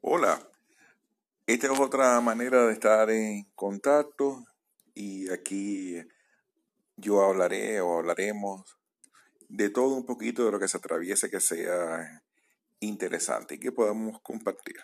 Hola, esta es otra manera de estar en contacto y aquí yo hablaré o hablaremos de todo un poquito de lo que se atraviese que sea interesante y que podamos compartir.